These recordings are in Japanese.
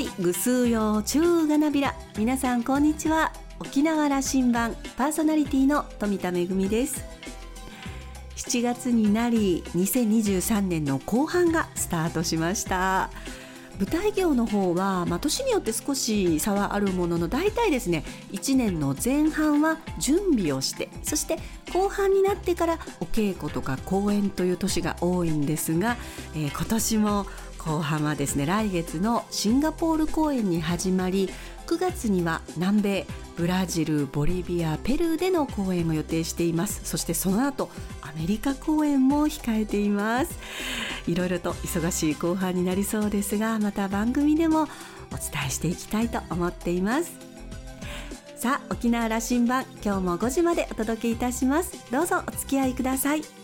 いぐすうよちゅうがなびら。皆さんこんにちは。沖縄羅針盤パーソナリティの富田恵です。7月になり2023年の後半がスタートしました。舞台業の方は、まあ、年によって少し差はあるものの大体ですね1年の前半は準備をしてそして後半になってからお稽古とか公演という年が多いんですが、えー、今年も後半はですね来月のシンガポール公演に始まり9月には南米ブラジルボリビアペルーでの公演を予定しています。そしてその後アメリカ公演も控えています。いろいろと忙しい後半になりそうですがまた番組でもお伝えしていきたいと思っています。さあ沖縄羅針盤今日も5時までお届けいたします。どうぞお付き合いください。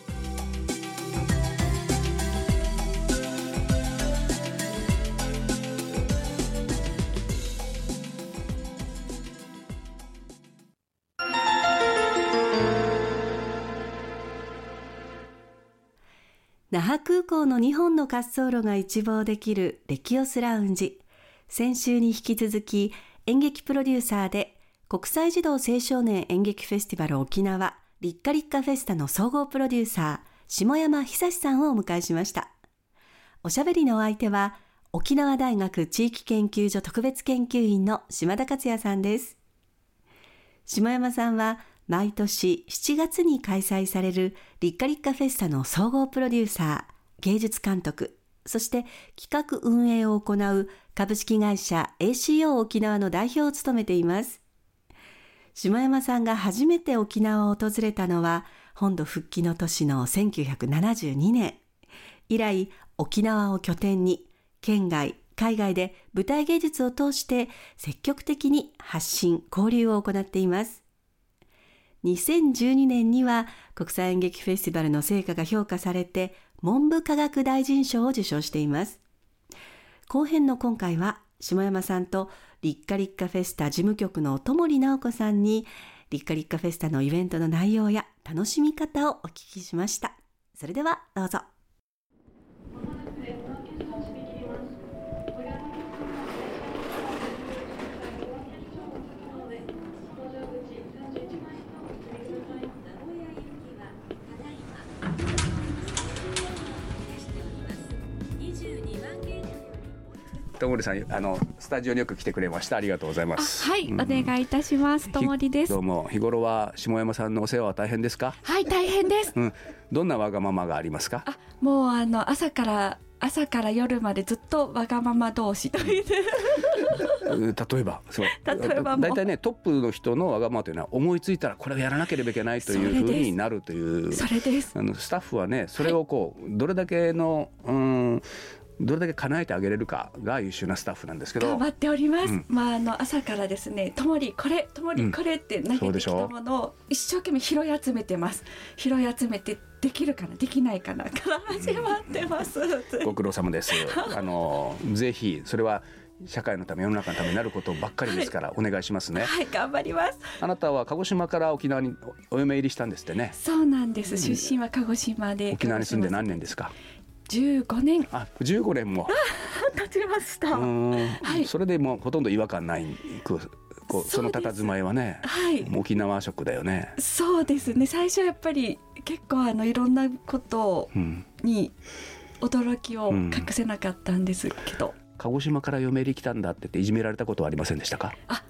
那覇空港の2本の滑走路が一望できるレキオスラウンジ。先週に引き続き演劇プロデューサーで国際児童青少年演劇フェスティバル沖縄リッカリッカフェスタの総合プロデューサー下山久さんをお迎えしました。おしゃべりのお相手は沖縄大学地域研究所特別研究員の島田克也さんです。下山さんは毎年7月に開催されるリッカリッカフェスタの総合プロデューサー、芸術監督、そして企画運営を行う株式会社 ACO 沖縄の代表を務めています。下山さんが初めて沖縄を訪れたのは本土復帰の年の1972年。以来、沖縄を拠点に県外、海外で舞台芸術を通して積極的に発信、交流を行っています。2012年には国際演劇フェスティバルの成果が評価されて文部科学大臣賞を受賞しています。後編の今回は下山さんと立花立花フェスタ事務局の友利直子さんに立花立花フェスタのイベントの内容や楽しみ方をお聞きしました。それではどうぞ。ともりさんあのスタジオによく来てくれましたありがとうございますはい、うん、お願いいたします。ともりです。どうも日頃は下山さんのお世話は大変ですか？はい大変です、うん、どんなわがままがありますか？あもうあの朝から朝から夜までずっとわがまま同士という。例えばそう。例えば 大体ねトップの人のわがままというのは思いついたらこれをやらなければいけないというふうになるという。それです。あのスタッフはねそれをこう、はい、どれだけのうんどれだけ叶えてあげれるかが優秀なスタッフなんですけど頑張っております、うん、まああの朝からですね「ともりこれともりこれ」って投げてきたものを一生懸命拾い集めてます拾い集めてできるかなできないかなから始まってます、うん、ご苦労様ですあのぜひそれは社会のため世の中のためになることばっかりですから、お願いしますね。はい、頑張ります。あなたは鹿児島から沖縄にお嫁入りしたんですってね。そうなんです。出身は鹿児島で。沖縄に住んで何年ですか？15年。あ15年も。経ちました。はい、それでもうほとんど違和感ない。こうその佇まいはね、はい、沖縄食だよね。そうですね。最初やっぱり結構あのいろんなことに驚きを隠せなかったんですけど、うん、鹿児島から嫁入り来たんだって言っていじめられたことはありませんでしたか？あ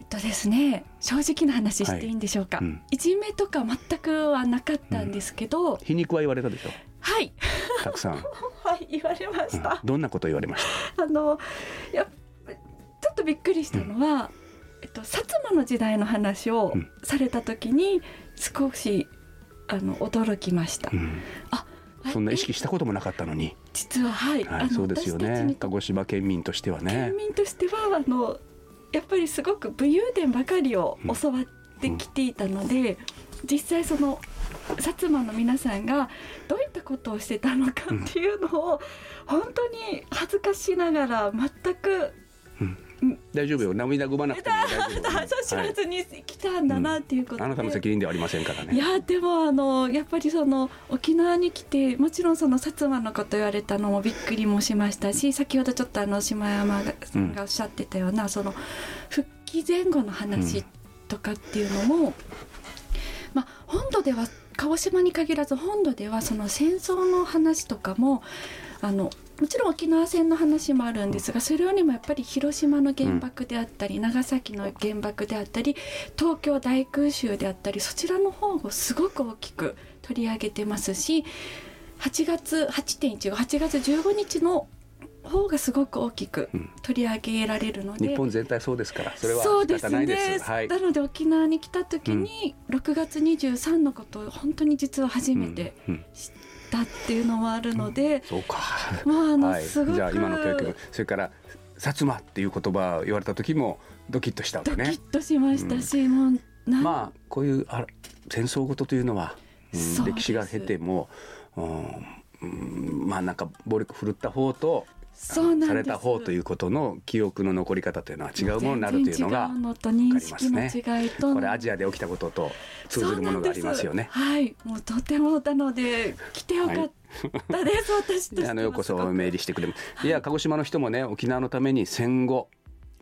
えっとですね。正直な話していいんでしょうか、はい。うん、いじめとか全くはなかったんですけど、うん、皮肉は言われたでしょ？はい。たくさん。はい言われました、うん、どんなこと言われました？あのやちょっとびっくりしたのは、えっと、薩摩の時代の話をされた時に少しあの驚きました、あそんな意識したこともなかったのに。実ははい、はい、そうですよね。鹿児島県民としてはね。県民としてはあのやっぱりすごく武勇伝ばかりを教わってきていたので、うんうん、実際その薩摩の皆さんがどういったことをしてたのかっていうのを本当に恥ずかしながら全く、うん、大丈夫よ。涙ぐまなくて知らずに来たんだなっていうことあなたの責任ではありませんからね。いやでもあのやっぱりその沖縄に来てもちろんその薩摩のこと言われたのもびっくりもしましたし先ほどちょっとあの島山さんがおっしゃってたような、うん、その復帰前後の話とかっていうのも、まあ本土では鹿児島に限らず本土ではその戦争の話とかもあのもちろん沖縄戦の話もあるんですがそれよりもやっぱり広島の原爆であったり、長崎の原爆であったり東京大空襲であったりそちらの方をすごく大きく取り上げてますし8月8.1 8月15日の方がすごく大きく取り上げられるので、うん、日本全体そうですからそれは仕方ないです。です、はい、なので沖縄に来た時に6月23のことを本当に実は初めて知ったっていうのもあるので、うん、そうか。まああの、はい、すごくじゃあ今の教育それから薩摩っていう言葉を言われた時もドキッとしたわけね。ドキッとしましたし、うん、もうまあこういうあ戦争ごとというのは、うん、歴史が経ても、うん、まあなんか暴力振るった方とそうされた方ということの記憶の残り方というのは違うものになるというのが分かりますね。これアジアで起きたことと通ずるものがありますよね。はい、もうとてもなので来てよかったです、はい、あのようこそおメールしてくれいや鹿児島の人もね沖縄のために戦後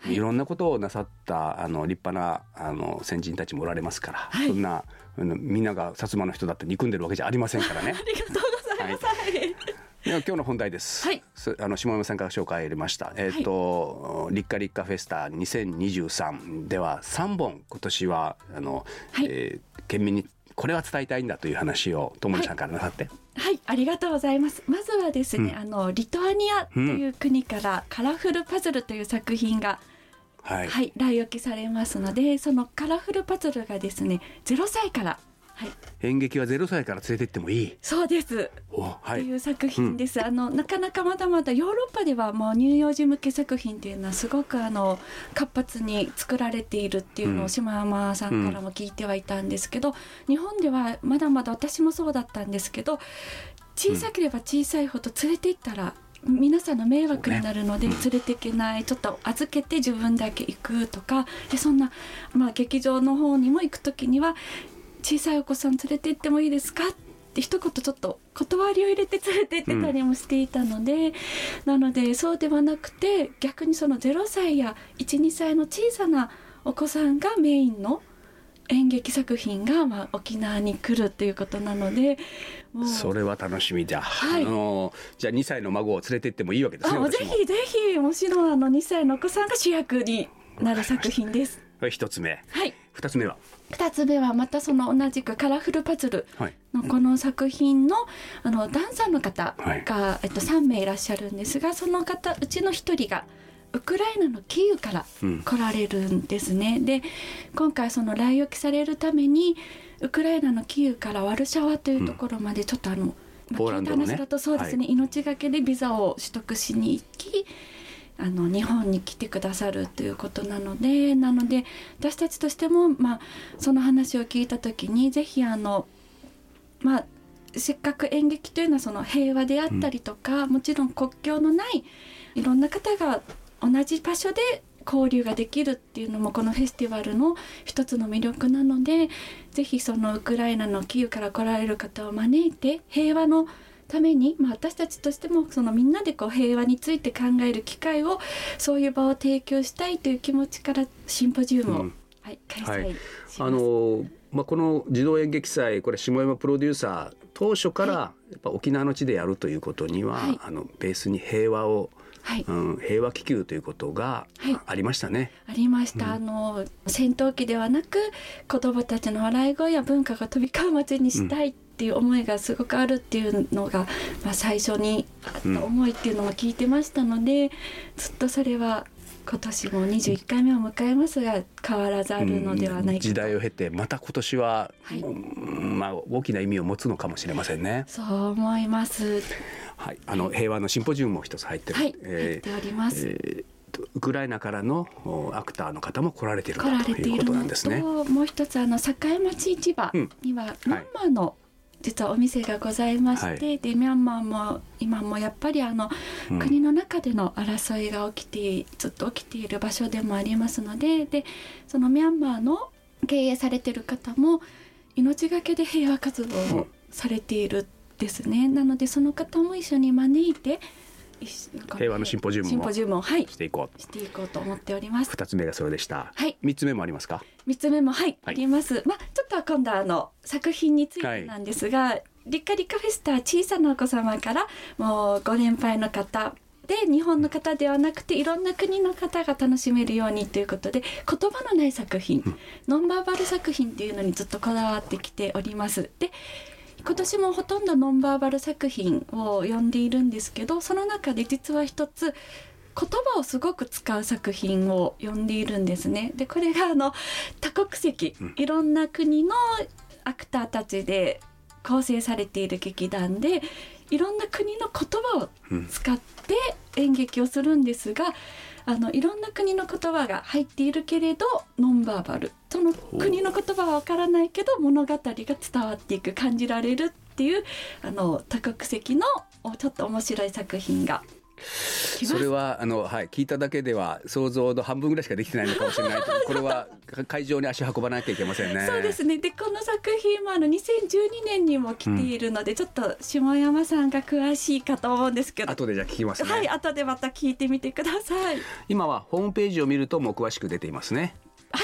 い。ろんなことをなさったあの立派なあの先人たちもおられますから、はい、そんなみんなが薩摩の人だって憎んでるわけじゃありませんからね。ありがとうございます。はい今日の本題です。はい。あの下山さんから紹介を入れました。えっ、ー、と、はい、立夏立夏フェスタ2023では3本今年はあの、はい、えー、県民にこれは伝えたいんだという話を友野さんからなさって、はい。はい、ありがとうございます。まずはですね、うん、あのリトアニアという国からカラフルパズルという作品が、はい、はい、来沖されますので、そのカラフルパズルがですね、0歳からはい、演劇はゼロ歳から連れてってもいい。そうです。はい、という作品です。うん、あのなかなかまだまだヨーロッパではもう乳幼児向け作品っていうのはすごくあの活発に作られているっていうのを島山さんからも聞いてはいたんですけど、うん、日本ではまだまだ私もそうだったんですけど、小さければ小さいほど連れて行ったら皆さんの迷惑になるので連れていけない、ね、ちょっと預けて自分だけ行くとかでそんな、まあ、劇場の方にも行く時には小さいお子さん連れて行ってもいいですか?」って一言ちょっと断りを入れて連れて行ってたりもしていたので、うん、なのでそうではなくて逆にその0歳や12歳の小さなお子さんがメインの演劇作品がまあ沖縄に来るっていうことなのでそれは楽しみじゃ、はい、あのじゃあ2歳の孫を連れて行ってもいいわけですねぜひぜひもちろんあの2歳のお子さんが主役になる作品です。一つ目。はい。二つ目は？二つ目はまたその同じくカラフルパズルのこの作品のあのダンサーの方が、はい、えっと三名いらっしゃるんですが、その方うちの一人が。ウクライナのキーウから来られるんですね。うん、で今回その来沖されるためにウクライナのキーウからワルシャワというところまでちょっとあの、うん、ポーランドの、ね、だとそうですね、はい、命がけでビザを取得しに行きあの日本に来てくださるということなのでなので私たちとしても、まあ、その話を聞いた時にぜひあの、まあ、せっかく演劇というのはその平和であったりとか、うん、もちろん国境のないいろんな方が同じ場所で交流ができるっていうのもこのフェスティバルの一つの魅力なのでぜひそのウクライナのキーウから来られる方を招いて平和のために、まあ、私たちとしてもそのみんなでこう平和について考える機会をそういう場を提供したいという気持ちからシンポジウムを、うん、はい、開催。はい、あのまあ、この児童演劇祭これ下山プロデューサー当初からやっぱ沖縄の地でやるということには、はい、あのベースに平和をはい、うん、平和気球ということがありましたね。はい、ありました、うん、あの戦闘機ではなく子どもたちの笑い声や文化が飛び交う街にしたいっていう思いがすごくあるっていうのが、まあ、最初にあった思いっていうのも聞いてましたので、ずっとそれは今年も21回目を迎えますが変わらずあるのではないか時代を経てまた今年は、はい、まあ、大きな意味を持つのかもしれませんね。そう思います、はい、あの平和のシンポジウムも一つ入ってる、はい、えー、入っております。えーウクライナからのアクターの方も来られているということなんですね。もう一つあの境町市場には、うんはい、マの実はお店がございまして、はい、でミャンマーも今もやっぱりあの、うん、国の中での争いが起きてずっと起きている場所でもありますのででそのミャンマーの経営されてる方も命がけで平和活動をされているですね、うん、なのでその方も一緒に招いて平和のシンポジウムシンポジウムを、はい、していこう。していこうと思っております。二つ目がそれでした。はい。三つ目もありますか？三つ目もはい、はい、あります。まあちょっと今度あの作品についてなんですが、はい、リカリカフェスタ小さなお子様からもうご年配の方で日本の方ではなくていろんな国の方が楽しめるようにということで言葉のない作品、うん、ノンバーバル作品っていうのにずっとこだわってきております。で今年もほとんどノンバーバル作品を読んでいるんですけどその中で実は一つ言葉をすごく使う作品を読んでいるんですね。でこれがあの多国籍いろんな国のアクターたちで構成されている劇団でいろんな国の言葉を使って演劇をするんですが、あのいろんな国の言葉が入っているけれどノンバーバル。その国の言葉はわからないけど物語が伝わっていく感じられるっていうあの多国籍のちょっと面白い作品がそれはあの、はい、聞いただけでは想像の半分ぐらいしかできてないのかもしれない これは会場に足運ばなきゃいけませんね。そうですねでこの作品もあの2012年にも来ているので、うん、ちょっと下山さんが詳しいかと思うんですけど後でじゃ聞きますね。はい後でまた聞いてみてください。今はホームページを見るともう詳しく出ていますね。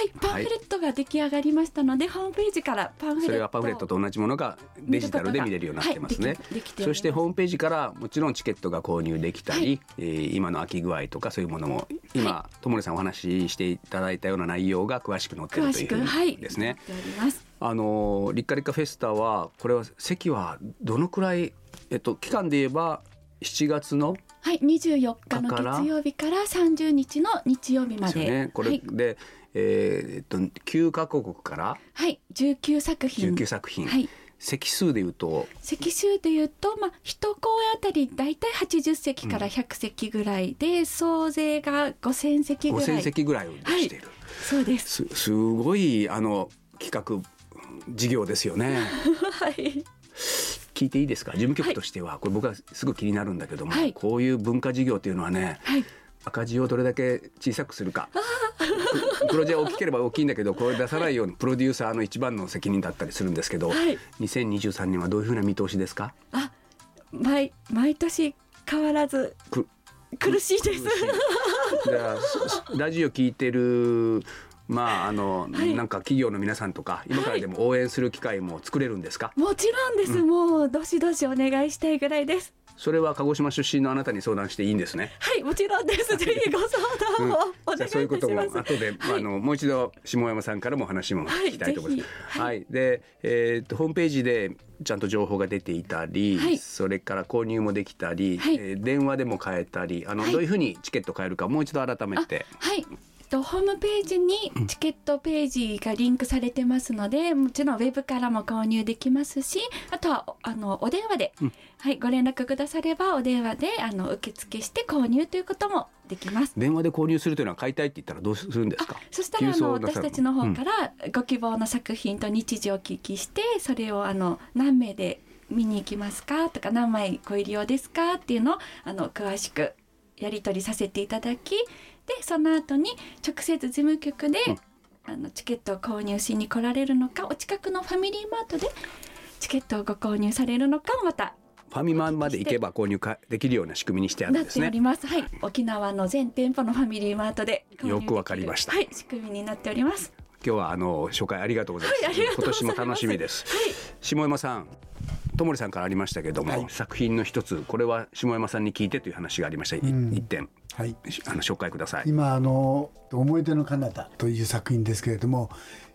はいパンフレットが出来上がりましたので、はい、ホームページからパンフレット。それはパンフレットと同じものがデジタルで見れるようになってますね、はい、そしてホームページからもちろんチケットが購入できたり、はい、えー、今の空き具合とかそういうものも今友もさんお話ししていただいたような内容が詳しく載ってるというふうにですね、あのリッカリッカフェスタはこれは席はどのくらいえっと期間で言えば7月のはい、24日の月曜日から30日の日曜日まで。ね、これで、はい。えー、っと9か国から？はい19作品。19作品、はい、席数でいうと？席数でいうと、まあ、一公演あたり大体80席から100席ぐらいで、うん、総勢が5000席ぐらい。5000席ぐらいをしている、はい、そうです。すすごいあの企画事業ですよね。はい聞いていいですか？事務局としては、はい、これ僕はすごく気になるんだけども、はい、こういう文化事業っていうのはね、はい、赤字をどれだけ小さくするか。黒字は大きければ大きいんだけどこれ出さないようにプロデューサーの一番の責任だったりするんですけど、はい、2023年はどういうふうな見通しですか？あ毎毎年変わらず苦しいです。ラジオ聞いてるまああの、はい、なんか企業の皆さんとか今からでも応援する機会も作れるんですか、もちろんです、うん、もうどしどしお願いしたいぐらいです。それは鹿児島出身のあなたに相談していいんですね？はい、もちろんです。ぜひご相談をお願いいたします。うん、そういうことも後で、はい、あのもう一度下山さんからも話も聞きたいと思います。はい、はい、で、えー、っとホームページでちゃんと情報が出ていたり、はい、それから購入もできたり、はい、えー、電話でも買えたり、あの、どういうふうにチケット買えるかもう一度改めて。はい。とホームページにチケットページがリンクされてますので、もちろんウェブからも購入できますしあとはあのお電話で、うん、はい、ご連絡くださればお電話であの受付して購入ということもできます。電話で購入するというのは買いたいって言ったらどうするんですか？そしたらあの私たちの方からご希望の作品と日時をお聞きしてそれをあの何名で見に行きますかとか何枚ご入り用ですかっていうのをあの詳しくやり取りさせていただきでその後に直接事務局で、うん、あのチケットを購入しに来られるのかお近くのファミリーマートでチケットをご購入されるのかまたファミマまで行けば購入かできるような仕組みにしてあるんですね。なっております。はい、沖縄の全店舗のファミリーマートでよくわかりました。はい、仕組みになっております。今日はあの紹介ありがとうございます。はい、今年も楽しみです。はい、下山さん、ともりさんからありましたけども、はい、作品の一つこれは下山さんに聞いてという話がありました。一、うん、点。はい、あの紹介ください。今あの思い出の彼方という作品ですけれども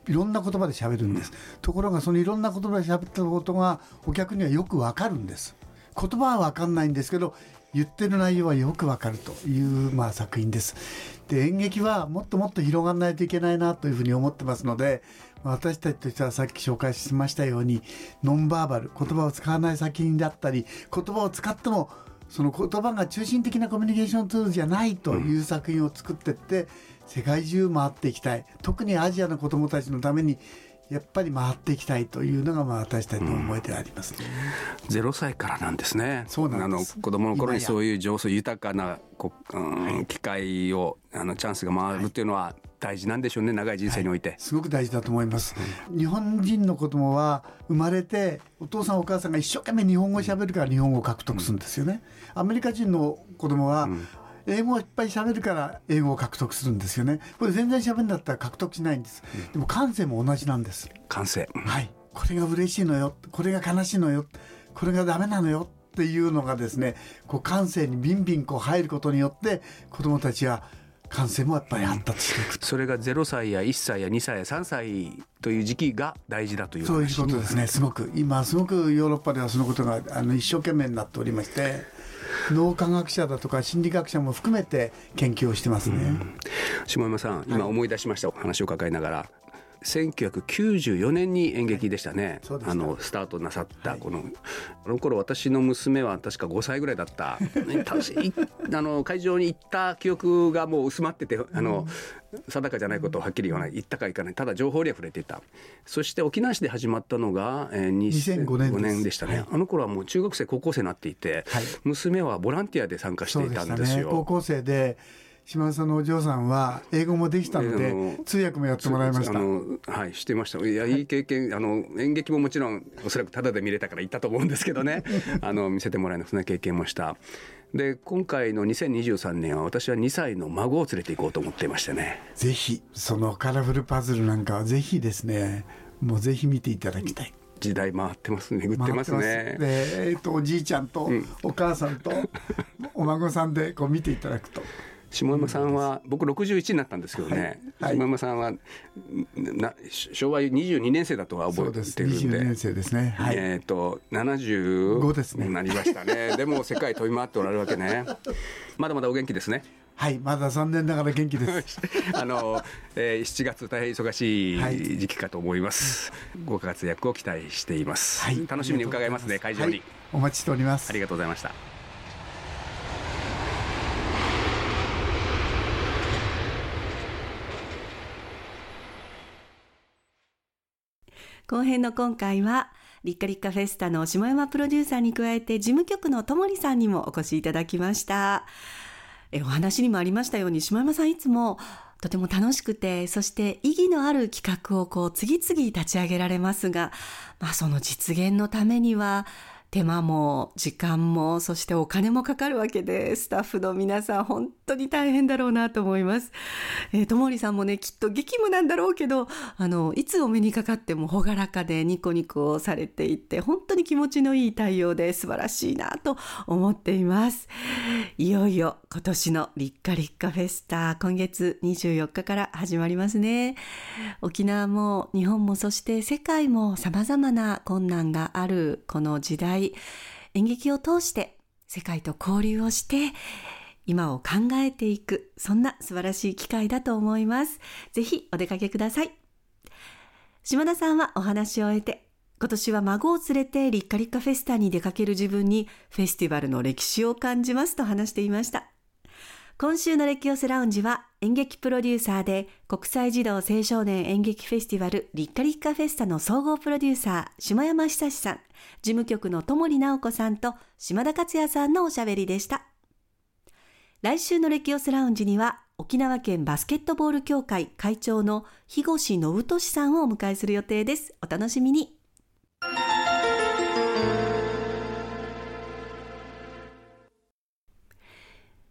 いろんな言葉で喋るんです、うん、ところがそのいろんな言葉で喋ったことがお客にはよくわかるんです。言葉はわかんないんですけど言ってる内容はよくわかるというまあ作品です。で演劇はもっともっと広がらないといけないなというふうに思ってますので私たちとしてはさっき紹介しましたようにノンバーバル言葉を使わない作品だったり言葉を使ってもその言葉が中心的なコミュニケーションツールじゃないという作品を作っていって、世界中回っていきたい特にアジアの子どもたちのためにやっぱり回っていきたいというのがまあ私たちの思いでありますね。ゼ、ロ、歳からなんですね。そうなんあの子供の頃にそういう情緒豊かなこ、うん、機会をあのチャンスが回るっていうのは大事なんでしょうね、長い人生において、はい、すごく大事だと思います、うん、日本人の子供は生まれてお父さんお母さんが一生懸命日本語を喋るから日本語を獲得するんですよね、アメリカ人の子供は、英語をいっぱい喋るから英語を獲得するんですよね。これ全然喋るんだったら獲得しないんです、うん、でも感性も同じなんです。感性。はい。これが嬉しいのよ。これが悲しいのよ。これがダメなのよ。っていうのがですねこう感性にビンビンこう入ることによって子どもたちは感染もやっぱり発達していく、それが0歳や1歳や2歳や3歳という時期が大事だというそういうことですね。すごく。今すごくヨーロッパではそのことがあの一生懸命になっておりまして脳科学者だとか心理学者も含めて研究をしてますね、うん、下山さん今思い出しました、はい、話を伺いながら1994年に演劇でしたね、はい、あのスタートなさったこの、はい、あの頃私の娘は確か5歳ぐらいだった。あの会場に行った記憶がもう薄まっててあの、定かじゃないことをはっきり言わない。行ったか行かない。ただ情報には触れていた。そして沖縄市で始まったのが、えー、2005年年でしたね、はい、あの頃はもう中学生高校生になっていて、娘はボランティアで参加していたんですよ。ね、高校生で島田さんのお嬢さんは英語もできたので、通訳もやってもらいました。はい、してました。いや、いい経験、あの演劇ももちろんおそらくただで見れたから行ったと思うんですけどね。あの見せてもらえるそんな経験もした。で今回の2023年は私は2歳の孫を連れて行こうと思っていましてね。ぜひそのカラフルパズルなんかはぜひですね、もうぜひ見ていただきたい。時代回ってますね巡ってますねで、えーと、とおじいちゃんとお母さんとお孫さんでこう見ていただくと下山さんは僕61になったんですけどね、はい、下山さんはな昭和22年生だとは覚えてるんで。年生ですね、はい、えっ、ー、と75ですねなりましたね。でも世界飛び回っておられるわけね。まだまだお元気ですね。はい。まだ残念ながら元気です。あの、えー、7月大変忙しい時期かと思います、はい、ご活躍を期待しています、はい、楽しみに伺いますね会場に、お待ちしております。ありがとうございました後編の今回は、リッカリッカフェスタの下山プロデューサーに加えて、事務局のともりさんにもお越しいただきました。えお話にもありましたように、下山さんいつもとても楽しくて、そして意義のある企画をこう次々立ち上げられますが、まあその実現のためには、手間も時間もそしてお金もかかるわけでスタッフの皆さん本当に大変だろうなと思います。えー、ともりさんもねきっと激務なんだろうけどあのいつお目にかかっても朗らかでニコニコをされていて本当に気持ちのいい対応で素晴らしいなと思っています。いよいよ今年のリッカリッカフェスタ今月24日から始まりますね。沖縄も日本もそして世界も様々な困難があるこの時代演劇を通して世界と交流をして今を考えていくそんな素晴らしい機会だと思います。ぜひお出かけください。島田さんはお話を終えて今年は孫を連れてリッカリッカフェスタに出かける自分にフェスティバルの歴史を感じますと話していました。今週のレキオスラウンジは演劇プロデューサーで国際児童青少年演劇フェスティバルリッカリッカフェスタの総合プロデューサー下山久志さん、事務局の友利直子さんと島田克也さんのおしゃべりでした。来週のレキオスラウンジには沖縄県バスケットボール協会会長の日越信俊さんをお迎えする予定です。お楽しみに。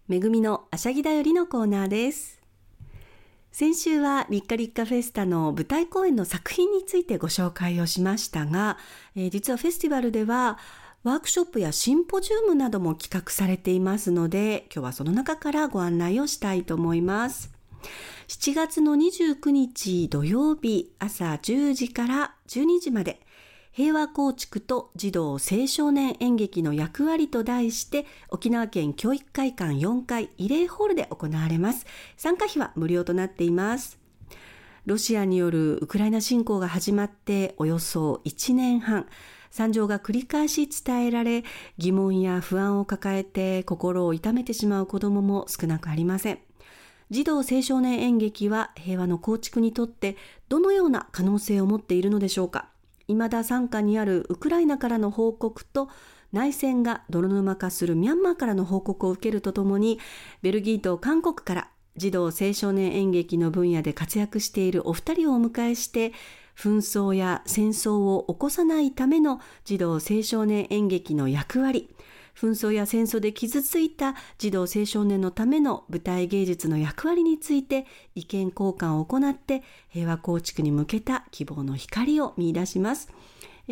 めぐみのあしゃぎだよりのコーナーです。先週はリッカリッカフェスタの舞台公演の作品についてご紹介をしましたが、えー、実はフェスティバルではワークショップやシンポジウムなども企画されていますので、今日はその中からご案内をしたいと思います。7月の29日土曜日朝10時から12時まで、平和構築と児童青少年演劇の役割と題して沖縄県教育会館4階慰霊ホールで行われます。参加費は無料となっています。ロシアによるウクライナ侵攻が始まっておよそ1年半、惨状が繰り返し伝えられ、疑問や不安を抱えて心を痛めてしまう子供も少なくありません。児童青少年演劇は平和の構築にとってどのような可能性を持っているのでしょうか？未だ傘下にあるウクライナからの報告と内戦が泥沼化するミャンマーからの報告を受けるとともにベルギーと韓国から児童青少年演劇の分野で活躍しているお二人をお迎えして紛争や戦争を起こさないための児童青少年演劇の役割紛争や戦争で傷ついた児童青少年のための舞台芸術の役割について意見交換を行って平和構築に向けた希望の光を見出します。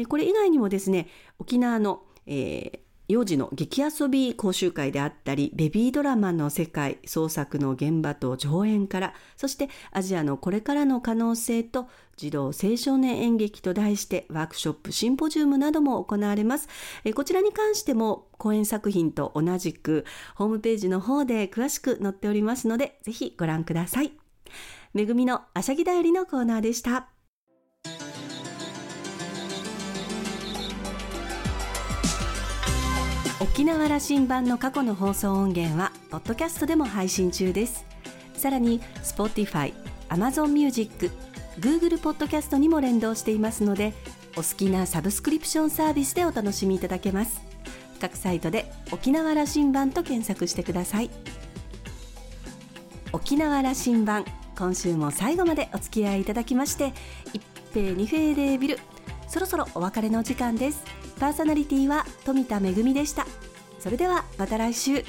これ以外にもですね沖縄の、えー、幼児の劇遊び講習会であったりベビードラマの世界創作の現場と上演からそしてアジアのこれからの可能性と児童青少年演劇と題してワークショップシンポジウムなども行われます。えこちらに関しても講演作品と同じくホームページの方で詳しく載っておりますのでぜひご覧ください。めぐみのあしゃぎだよりのコーナーでした。沖縄羅針盤の過去の放送音源はポッドキャストでも配信中です。さらに Spotify、Amazon Music、Google ポッドキャストにも連動していますのでお好きなサブスクリプションサービスでお楽しみいただけます。各サイトで沖縄羅針盤と検索してください。沖縄羅針盤今週も最後までお付き合いいただきまして一平二平レービルそろそろお別れの時間です。パーソナリティは富田恵でした。それではまた来週。